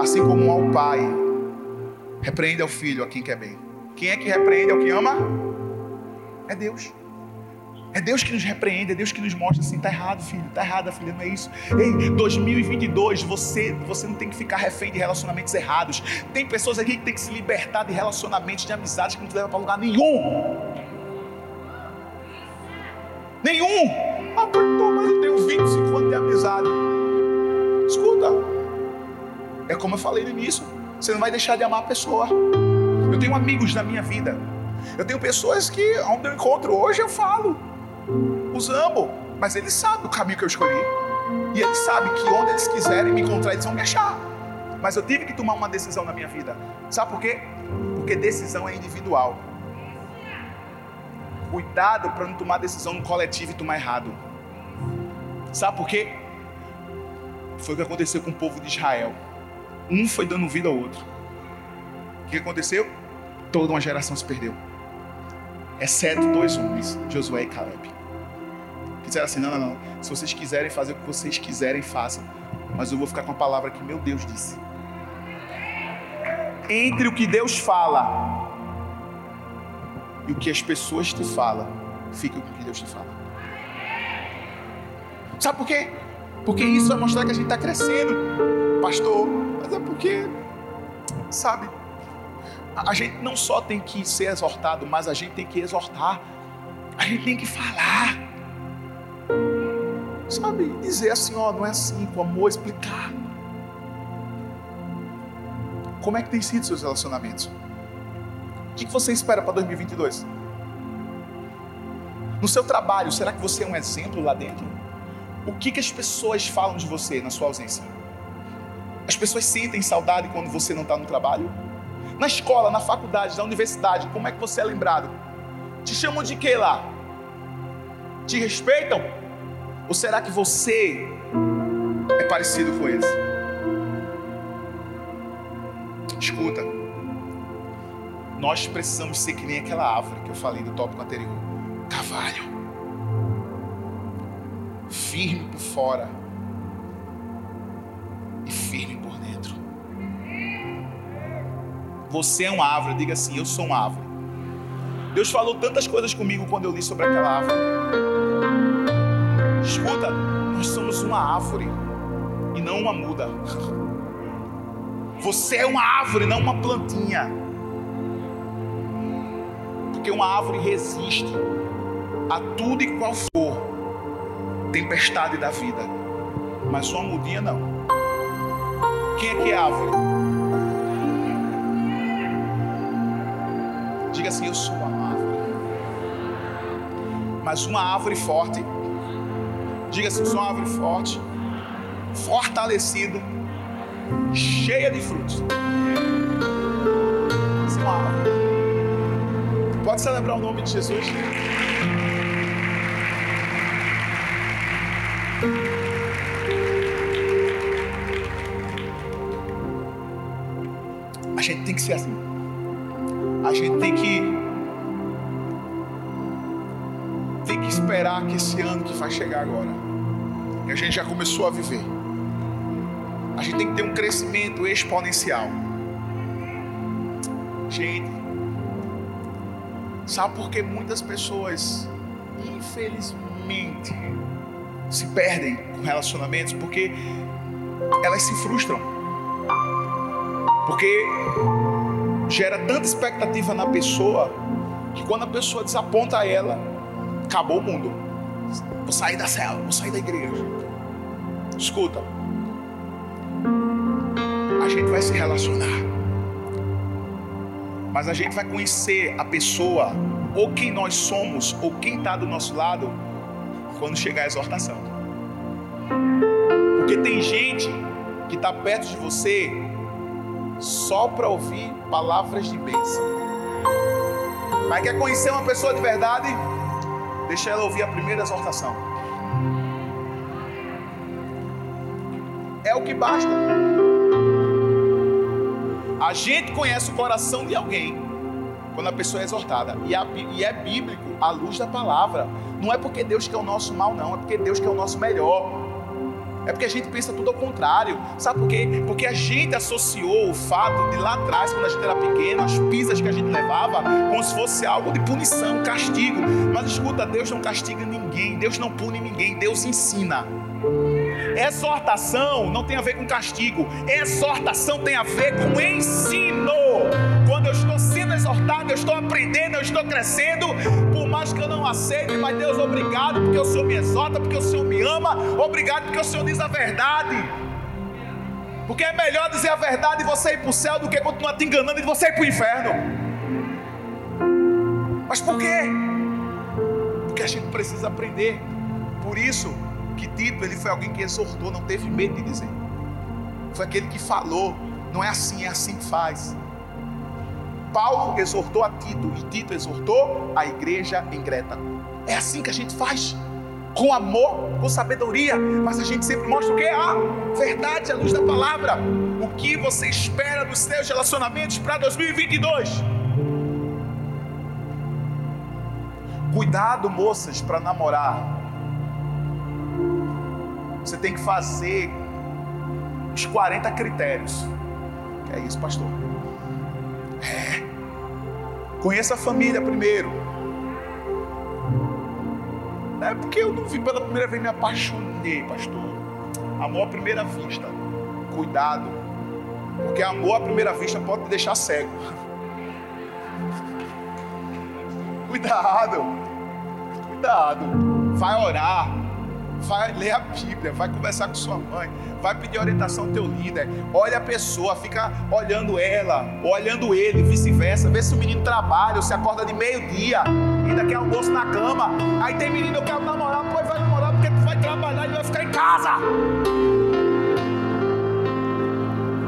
assim como ao Pai repreende ao filho a quem quer bem. Quem é que repreende ao que ama? É Deus. É Deus que nos repreende, é Deus que nos mostra assim, tá errado, filho, tá errado, filha, não é isso. Ei, 2022, você, você não tem que ficar refém de relacionamentos errados. Tem pessoas aqui que tem que se libertar de relacionamentos, de amizades que não te levam para lugar nenhum. Nenhum. Ah, pastor, mas eu tenho 25 anos de amizade. Escuta. É como eu falei no início. Você não vai deixar de amar a pessoa. Eu tenho amigos na minha vida. Eu tenho pessoas que, onde eu encontro hoje, eu falo os amo, mas eles sabem o caminho que eu escolhi. E eles sabem que onde eles quiserem me encontrar, eles vão me achar. Mas eu tive que tomar uma decisão na minha vida. Sabe por quê? Porque decisão é individual. Cuidado para não tomar decisão no coletivo e tomar errado. Sabe por quê? Foi o que aconteceu com o povo de Israel. Um foi dando vida ao outro. O que aconteceu? Toda uma geração se perdeu. Exceto dois homens, Josué e Caleb disseram assim: não, não, não. Se vocês quiserem fazer o que vocês quiserem, façam. Mas eu vou ficar com a palavra que meu Deus disse. Entre o que Deus fala e o que as pessoas te falam, fica com o que Deus te fala. Sabe por quê? Porque isso vai mostrar que a gente está crescendo, pastor. Mas é porque, sabe, a gente não só tem que ser exortado, mas a gente tem que exortar. A gente tem que falar. Sabe, dizer assim, ó, não é assim, com amor, explicar. Como é que tem sido seus relacionamentos? O que você espera para 2022? No seu trabalho, será que você é um exemplo lá dentro? O que, que as pessoas falam de você na sua ausência? As pessoas sentem saudade quando você não está no trabalho? Na escola, na faculdade, na universidade, como é que você é lembrado? Te chamam de quê lá? Te respeitam? Ou será que você é parecido com eles? Escuta, nós precisamos ser que nem aquela árvore que eu falei no tópico anterior cavalho, firme por fora e firme por dentro. Você é uma árvore, diga assim: Eu sou uma árvore. Deus falou tantas coisas comigo quando eu li sobre aquela árvore. Escuta, nós somos uma árvore e não uma muda. Você é uma árvore, não uma plantinha. Porque uma árvore resiste a tudo e qual for tempestade da vida. Mas uma mudinha não. Quem é que é árvore? Diga assim: Eu sou uma árvore. Mas uma árvore forte Diga assim: sou uma árvore forte, fortalecida, cheia de frutos. Você é uma árvore. Pode celebrar o nome de Jesus? A gente tem que ser assim. A gente tem que esperar que esse ano que vai chegar agora, que a gente já começou a viver, a gente tem que ter um crescimento exponencial. Gente, sabe por que muitas pessoas, infelizmente, se perdem com relacionamentos? Porque elas se frustram. Porque gera tanta expectativa na pessoa que quando a pessoa desaponta ela, acabou o mundo. Vou sair da cela, vou sair da igreja. Escuta. A gente vai se relacionar. Mas a gente vai conhecer a pessoa, ou quem nós somos, ou quem está do nosso lado, quando chegar a exortação. Porque tem gente que está perto de você só para ouvir palavras de bênção. Mas quer conhecer uma pessoa de verdade? Deixa ela ouvir a primeira exortação. É o que basta. A gente conhece o coração de alguém quando a pessoa é exortada. E, é bíblico, à luz da palavra. Não é porque Deus quer o nosso mal, não. É porque Deus quer o nosso melhor. É porque a gente pensa tudo ao contrário. Sabe por quê? Porque a gente associou o fato de lá atrás, quando a gente era pequeno, as pisas que a gente levava, como se fosse algo de punição, castigo. Mas escuta, Deus não castiga ninguém, Deus não pune ninguém, Deus ensina. Exortação não tem a ver com castigo, exortação tem a ver com ensino. Quando eu estou sendo exortado, eu estou aprendendo, eu estou crescendo, por mais que eu não aceite, mas Deus, obrigado porque o Senhor me exorta, porque o Senhor me ama, obrigado porque o Senhor diz a verdade. Porque é melhor dizer a verdade e você ir para o céu do que continuar te enganando e você ir para o inferno. Mas por quê? Porque a gente precisa aprender. Por isso, que Tito ele foi alguém que exortou, não teve medo de dizer. Foi aquele que falou, não é assim, é assim que faz. Paulo exortou a Tito e Tito exortou a igreja em Creta. É assim que a gente faz. Com amor, com sabedoria, mas a gente sempre mostra o que? A verdade, a luz da palavra. O que você espera dos seus relacionamentos para 2022? Cuidado, moças, para namorar você tem que fazer os 40 critérios. Que é isso, pastor? É. Conheça a família primeiro. É porque eu não vi pela primeira vez me apaixonei, pastor. Amor à primeira vista. Cuidado. Porque amor à primeira vista pode te deixar cego. Cuidado. Cuidado. Vai orar vai ler a Bíblia, vai conversar com sua mãe, vai pedir orientação ao teu líder, olha a pessoa, fica olhando ela, olhando ele, vice-versa, vê se o menino trabalha, se acorda de meio-dia, ainda quer almoço na cama, aí tem menino, eu quero namorar, pois vai namorar porque tu vai trabalhar e vai ficar em casa.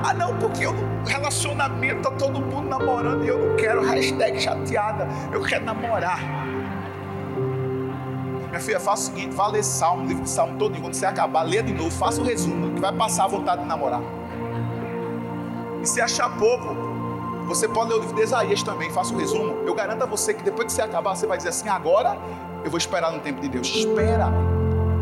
Ah não, porque eu relacionamento tá todo mundo namorando e eu não quero hashtag chateada, eu quero namorar. Minha filha, faça o seguinte: vá ler Salmo, livro de Salmo todo. Quando você acabar, lê de novo, faça o resumo, que vai passar a vontade de namorar. E se achar pouco, você pode ler o livro de Isaías também, faça o resumo. Eu garanto a você que depois que você acabar, você vai dizer assim: agora eu vou esperar no tempo de Deus. Espera.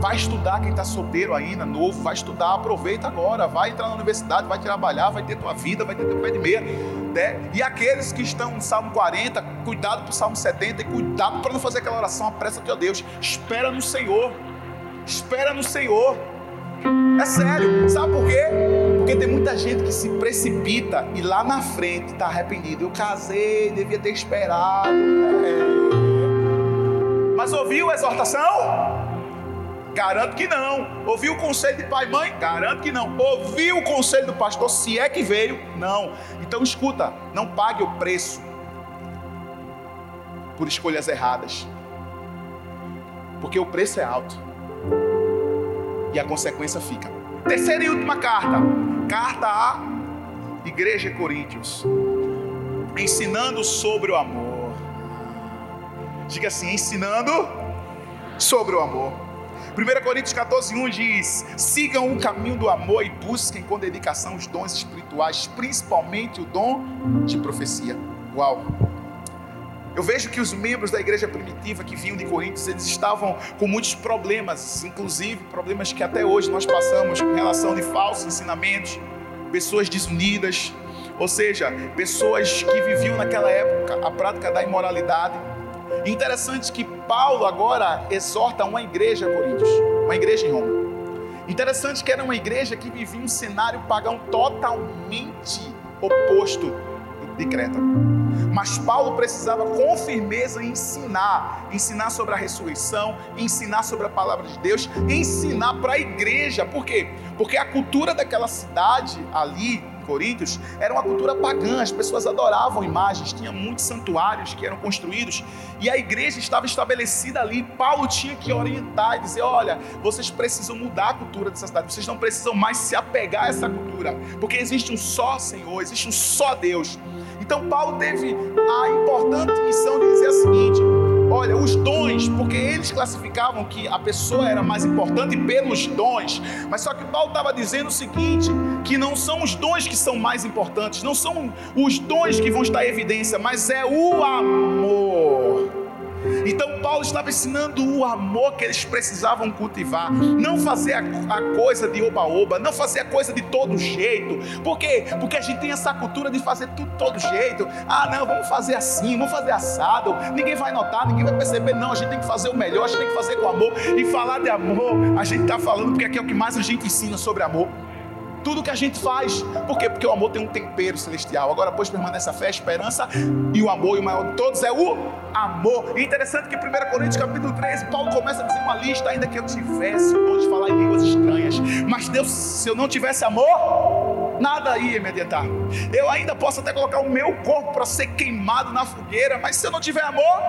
Vai estudar quem está solteiro ainda, novo, vai estudar, aproveita agora, vai entrar na universidade, vai trabalhar, vai ter tua vida, vai ter teu pé de meia. Né? E aqueles que estão no Salmo 40, cuidado para o Salmo 70 e cuidado para não fazer aquela oração, apressa-te a Deus, espera no Senhor, espera no Senhor. É sério, sabe por quê? Porque tem muita gente que se precipita e lá na frente está arrependido. Eu casei, devia ter esperado. É. Mas ouviu a exortação? Garanto que não. Ouviu o conselho de pai e mãe? Garanto que não. Ouviu o conselho do pastor, se é que veio? Não. Então escuta, não pague o preço por escolhas erradas. Porque o preço é alto. E a consequência fica. Terceira e última carta. Carta à Igreja de Coríntios. Ensinando sobre o amor. Diga assim: ensinando sobre o amor. 1 Coríntios 14, 1 diz: sigam o caminho do amor e busquem com dedicação os dons espirituais, principalmente o dom de profecia. Uau! Eu vejo que os membros da igreja primitiva que vinham de Coríntios, eles estavam com muitos problemas, inclusive problemas que até hoje nós passamos com relação de falsos ensinamentos, pessoas desunidas, ou seja, pessoas que viviam naquela época a prática da imoralidade Interessante que Paulo agora exorta uma igreja Coríntios, uma igreja em Roma. Interessante que era uma igreja que vivia um cenário pagão totalmente oposto de Creta. Mas Paulo precisava com firmeza ensinar, ensinar sobre a ressurreição, ensinar sobre a palavra de Deus, ensinar para a igreja. Por quê? Porque a cultura daquela cidade ali Coríntios era uma cultura pagã, as pessoas adoravam imagens, tinha muitos santuários que eram construídos e a igreja estava estabelecida ali. Paulo tinha que orientar e dizer: olha, vocês precisam mudar a cultura dessa cidade, vocês não precisam mais se apegar a essa cultura, porque existe um só Senhor, existe um só Deus. Então Paulo teve a importante missão de dizer o seguinte: olha, os dons, porque eles classificavam que a pessoa era mais importante pelos dons, mas só que Paulo estava dizendo o seguinte: que não são os dons que são mais importantes, não são os dons que vão estar em evidência, mas é o amor. Então Paulo estava ensinando o amor que eles precisavam cultivar, não fazer a, a coisa de oba-oba, não fazer a coisa de todo jeito. Por quê? Porque a gente tem essa cultura de fazer tudo todo jeito. Ah, não, vamos fazer assim, vamos fazer assado. Ninguém vai notar, ninguém vai perceber. Não, a gente tem que fazer o melhor, a gente tem que fazer com amor. E falar de amor, a gente está falando porque aqui é o que mais a gente ensina sobre amor tudo que a gente faz. Por quê? Porque o amor tem um tempero celestial. Agora, pois permanece a fé, a esperança e o amor, e o maior de todos é o amor. E interessante que em 1 Coríntios capítulo 13, Paulo começa a dizer uma lista, ainda que eu tivesse de falar em línguas estranhas. Mas Deus, se eu não tivesse amor, nada ia me adiantar. Eu ainda posso até colocar o meu corpo para ser queimado na fogueira, mas se eu não tiver amor,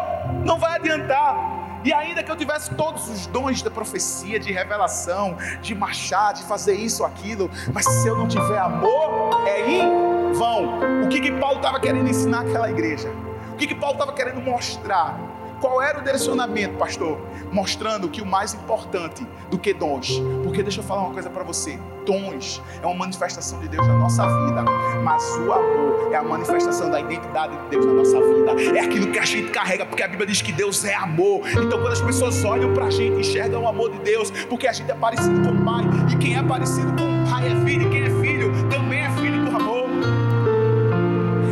não vai adiantar. E ainda que eu tivesse todos os dons da profecia, de revelação, de marchar, de fazer isso, aquilo, mas se eu não tiver amor, é em vão. O que, que Paulo estava querendo ensinar àquela igreja? O que, que Paulo estava querendo mostrar? Qual era o direcionamento, pastor? Mostrando que o mais importante do que dons. Porque deixa eu falar uma coisa para você: dons é uma manifestação de Deus na nossa vida, mas o amor é a manifestação da identidade de Deus na nossa vida. É aquilo que a gente carrega, porque a Bíblia diz que Deus é amor. Então, quando as pessoas olham para a gente, enxergam o amor de Deus, porque a gente é parecido com o Pai, e quem é parecido com o Pai é filho, e quem é filho também é filho do amor.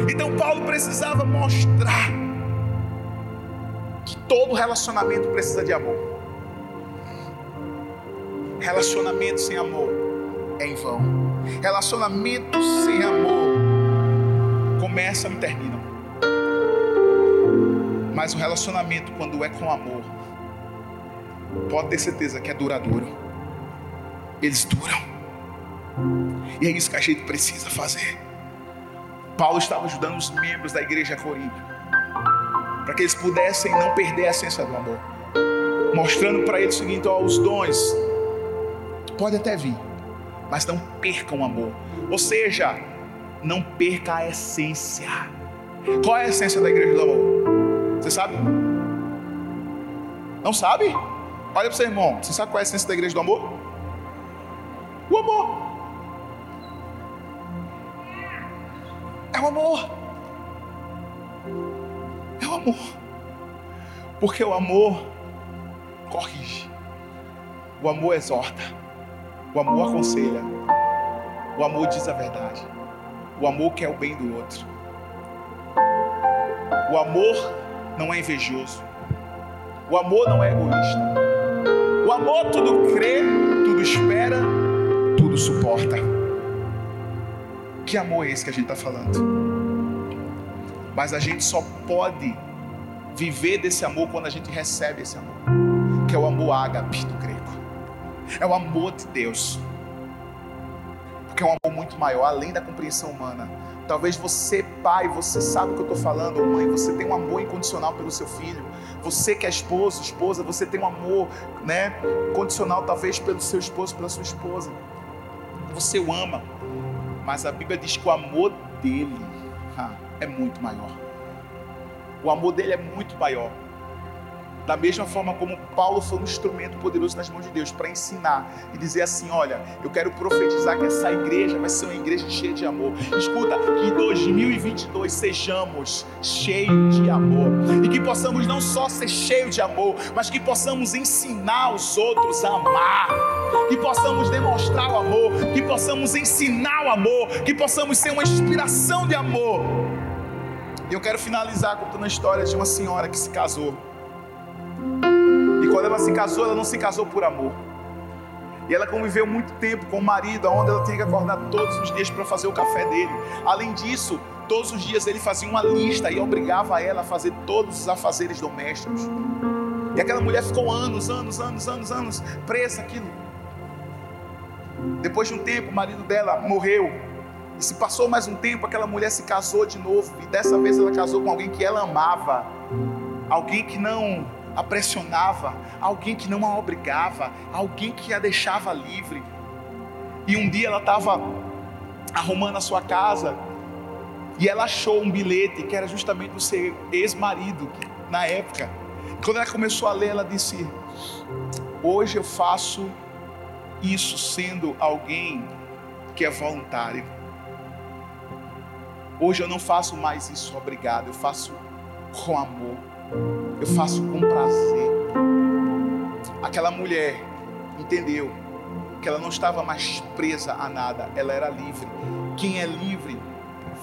Então, Paulo precisava mostrar todo relacionamento precisa de amor. Relacionamento sem amor é em vão. Relacionamentos sem amor começam e terminam. Mas o relacionamento, quando é com amor, pode ter certeza que é duradouro. Eles duram. E é isso que a gente precisa fazer. Paulo estava ajudando os membros da igreja Corinto para que eles pudessem não perder a essência do amor, mostrando para eles o seguinte: ó, os dons pode até vir, mas não percam o amor, ou seja, não perca a essência. Qual é a essência da igreja do amor? Você sabe? Não sabe? Olha para o seu irmão, você sabe qual é a essência da igreja do amor? O amor. É o amor o amor. Porque o amor corrige, o amor exorta, o amor aconselha, o amor diz a verdade, o amor quer o bem do outro. O amor não é invejoso, o amor não é egoísta. O amor tudo crê, tudo espera, tudo suporta. Que amor é esse que a gente está falando? Mas a gente só pode viver desse amor quando a gente recebe esse amor, que é o amor ágape do grego. É o amor de Deus. Porque é um amor muito maior, além da compreensão humana. Talvez você, pai, você sabe o que eu estou falando, ou mãe, você tem um amor incondicional pelo seu filho. Você que é esposo, esposa, você tem um amor, né, condicional talvez pelo seu esposo, pela sua esposa. Você o ama, mas a Bíblia diz que o amor dele ah, é muito maior. O amor dele é muito maior. Da mesma forma como Paulo foi um instrumento poderoso nas mãos de Deus para ensinar e dizer assim: olha, eu quero profetizar que essa igreja vai ser uma igreja cheia de amor. Escuta, que em 2022 sejamos cheios de amor e que possamos não só ser cheios de amor, mas que possamos ensinar os outros a amar, que possamos demonstrar o amor, que possamos ensinar o amor, que possamos ser uma inspiração de amor e eu quero finalizar contando a história de uma senhora que se casou. E quando ela se casou, ela não se casou por amor. E ela conviveu muito tempo com o marido, onde ela tinha que acordar todos os dias para fazer o café dele. Além disso, todos os dias ele fazia uma lista e obrigava ela a fazer todos os afazeres domésticos. E aquela mulher ficou anos, anos, anos, anos, anos presa aquilo. Depois de um tempo, o marido dela morreu. E se passou mais um tempo, aquela mulher se casou de novo. E dessa vez ela casou com alguém que ela amava. Alguém que não a pressionava. Alguém que não a obrigava. Alguém que a deixava livre. E um dia ela estava arrumando a sua casa. E ela achou um bilhete que era justamente do seu ex-marido, na época. Quando ela começou a ler, ela disse: Hoje eu faço isso sendo alguém que é voluntário. Hoje eu não faço mais isso obrigado, eu faço com amor, eu faço com prazer. Aquela mulher entendeu que ela não estava mais presa a nada, ela era livre. Quem é livre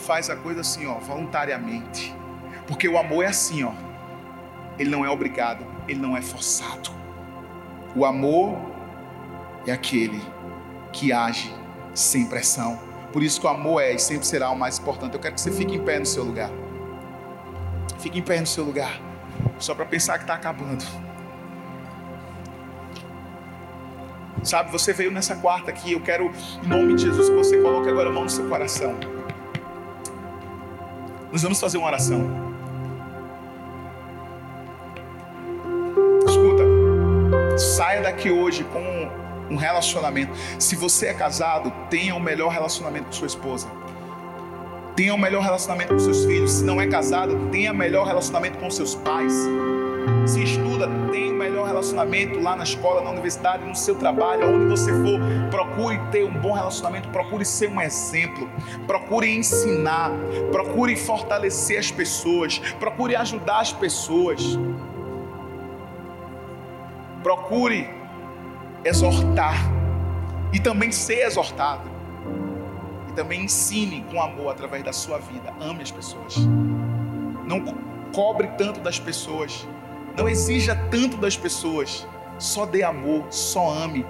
faz a coisa assim, ó, voluntariamente. Porque o amor é assim, ó. Ele não é obrigado, ele não é forçado. O amor é aquele que age sem pressão. Por isso que o amor é e sempre será o mais importante. Eu quero que você fique em pé no seu lugar. Fique em pé no seu lugar. Só para pensar que está acabando. Sabe, você veio nessa quarta aqui. Eu quero, em nome de Jesus, que você coloque agora a mão no seu coração. Nós vamos fazer uma oração. Escuta, saia daqui hoje com um relacionamento. Se você é casado, tenha o melhor relacionamento com sua esposa. Tenha o melhor relacionamento com seus filhos. Se não é casado, tenha o melhor relacionamento com seus pais. Se estuda, tenha o melhor relacionamento lá na escola, na universidade, no seu trabalho, onde você for. Procure ter um bom relacionamento, procure ser um exemplo, procure ensinar, procure fortalecer as pessoas, procure ajudar as pessoas. Procure exortar e também ser exortado. E também ensine com amor através da sua vida. Ame as pessoas. Não cobre tanto das pessoas. Não exija tanto das pessoas. Só dê amor, só ame.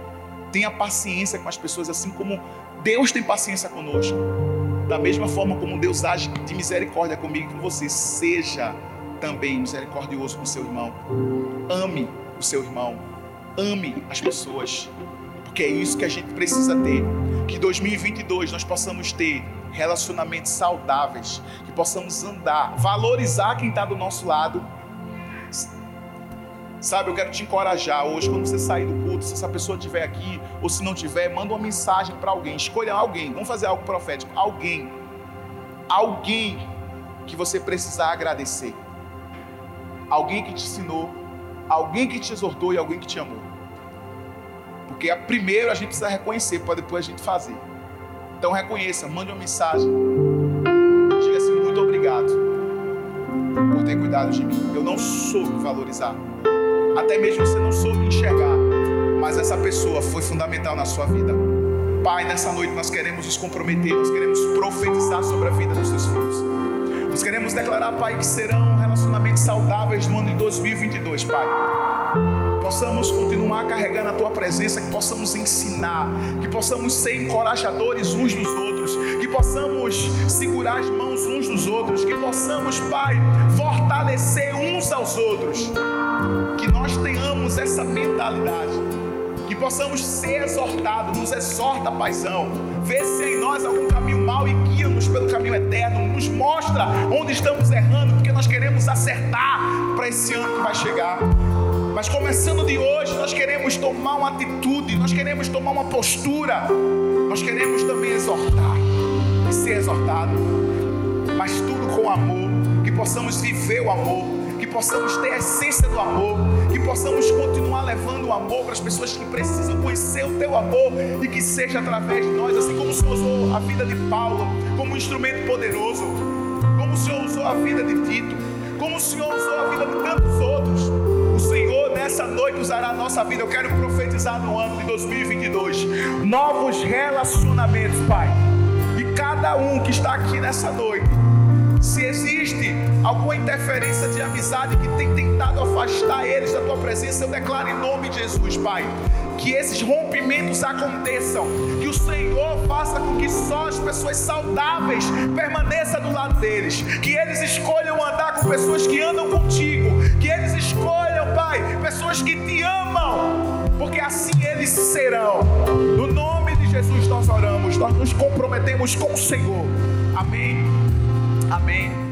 Tenha paciência com as pessoas, assim como Deus tem paciência conosco. Da mesma forma como Deus age de misericórdia comigo e com você, seja também misericordioso com seu irmão. Ame o seu irmão ame as pessoas, porque é isso que a gente precisa ter. Que 2022 nós possamos ter relacionamentos saudáveis, que possamos andar, valorizar quem está do nosso lado. Sabe, eu quero te encorajar hoje, quando você sair do culto, se essa pessoa estiver aqui, ou se não tiver, manda uma mensagem para alguém. Escolha alguém, vamos fazer algo profético. Alguém, alguém que você precisar agradecer. Alguém que te ensinou, alguém que te exortou e alguém que te amou. Porque primeiro a gente precisa reconhecer para depois a gente fazer. Então reconheça, mande uma mensagem. Diga assim: muito obrigado por ter cuidado de mim. Eu não soube valorizar. Até mesmo você não soube enxergar. Mas essa pessoa foi fundamental na sua vida. Pai, nessa noite nós queremos nos comprometer, nós queremos profetizar sobre a vida dos seus filhos. Nós queremos declarar, Pai, que serão relacionamentos saudáveis no ano de 2022, Pai possamos continuar carregando a tua presença, que possamos ensinar, que possamos ser encorajadores uns dos outros, que possamos segurar as mãos uns dos outros, que possamos, Pai, fortalecer uns aos outros, que nós tenhamos essa mentalidade que possamos ser exortados, nos exorta, paizão. Vê se em nós algum caminho mau e guia-nos pelo caminho eterno, nos mostra onde estamos errando, porque nós queremos acertar para esse ano que vai chegar. Mas começando de hoje, nós queremos tomar uma atitude, nós queremos tomar uma postura, nós queremos também exortar e ser exortado, mas tudo com amor, que possamos viver o amor, que possamos ter a essência do amor, que possamos continuar levando o amor para as pessoas que precisam conhecer o teu amor e que seja através de nós, assim como o Senhor usou a vida de Paulo como um instrumento poderoso, como o Senhor usou a vida de Tito, como o Senhor usou a vida de tantos outros nessa noite usará a nossa vida. Eu quero profetizar no ano de 2022 novos relacionamentos, Pai. E cada um que está aqui nessa noite, se existe alguma interferência de amizade que tem tentado afastar eles da tua presença, eu declaro em nome de Jesus, Pai, que esses rompimentos aconteçam, que o Senhor faça com que só as pessoas saudáveis permaneçam do lado deles, que eles escolham andar com pessoas que andam contigo, que eles escolham, Pai, pessoas que te amam, porque assim eles serão. No nome de Jesus nós oramos, nós nos comprometemos com o Senhor. Amém. Amém.